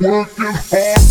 Working hard.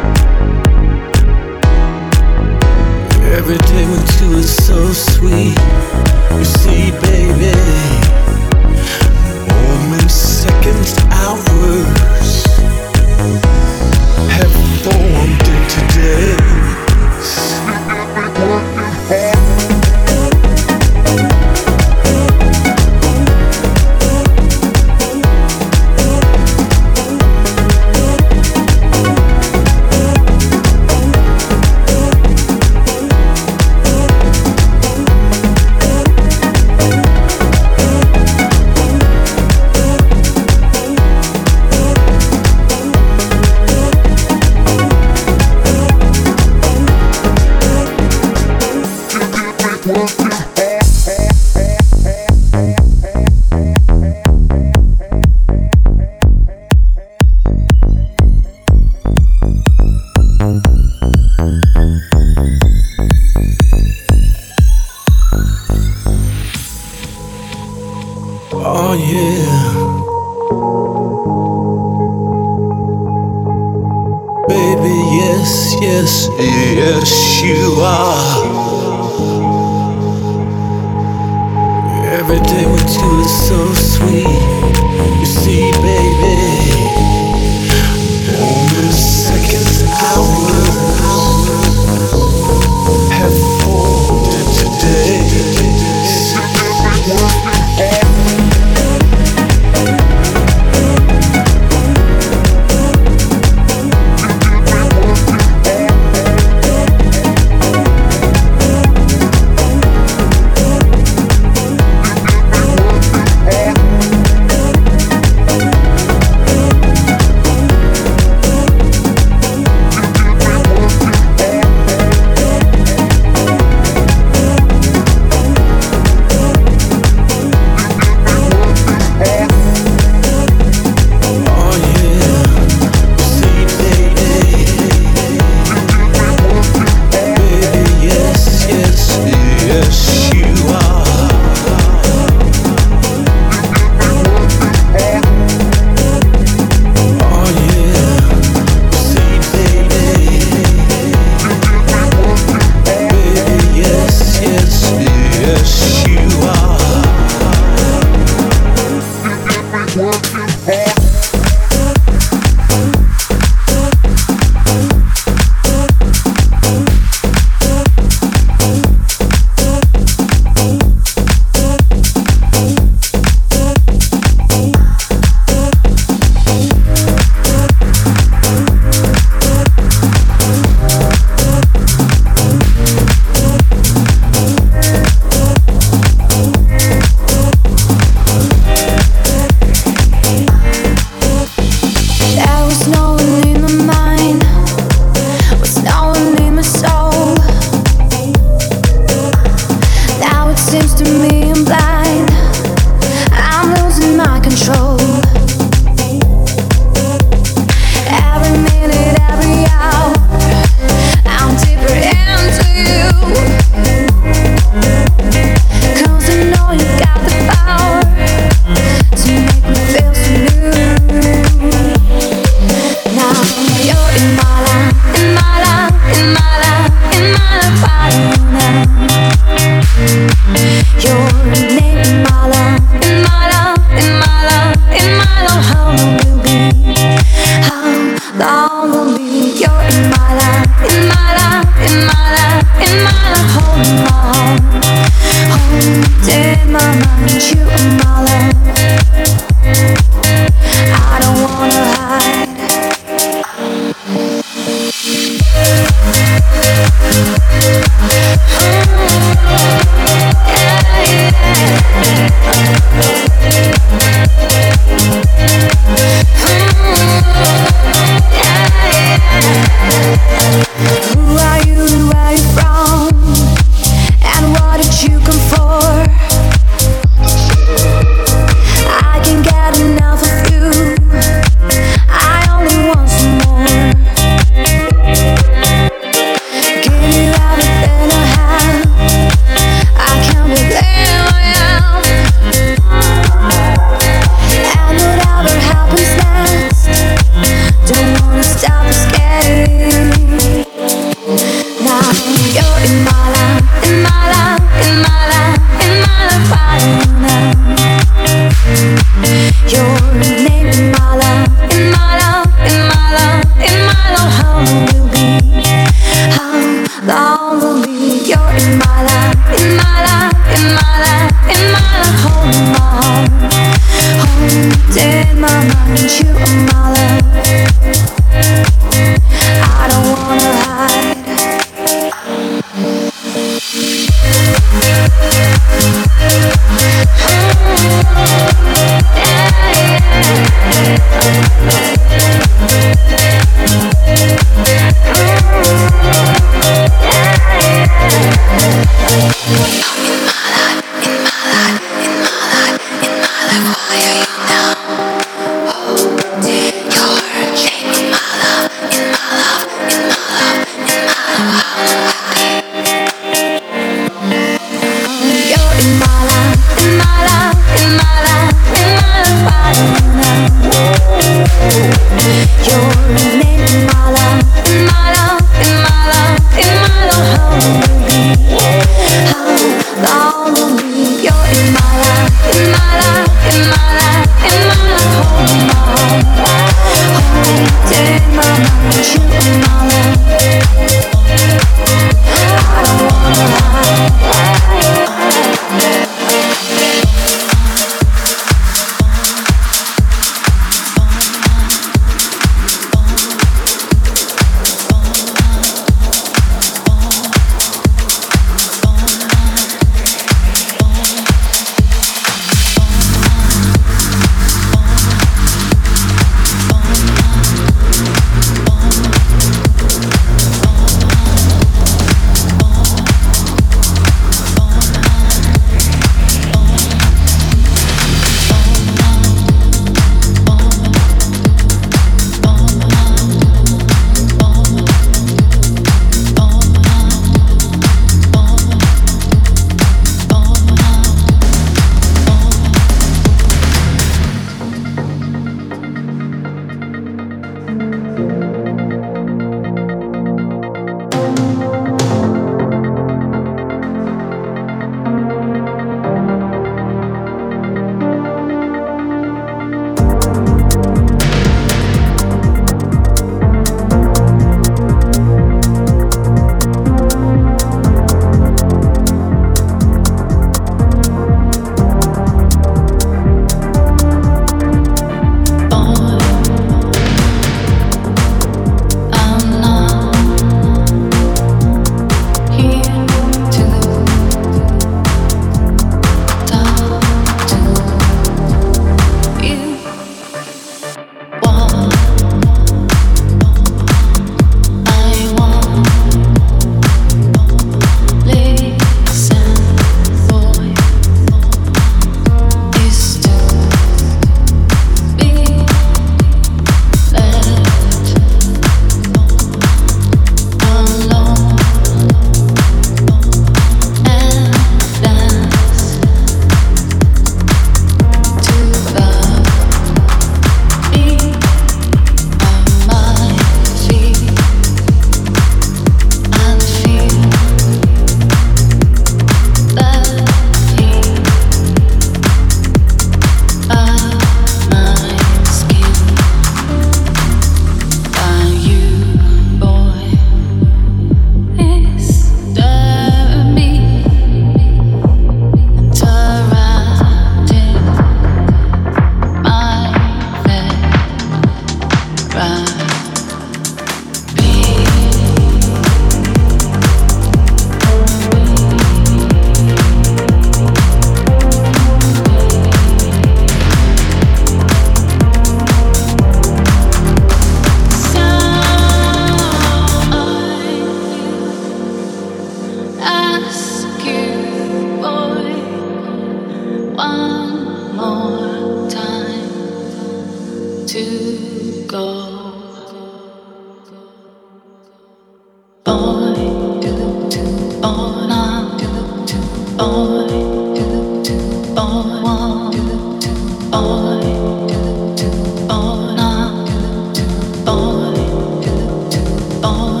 Now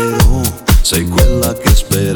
però sei quella che spero.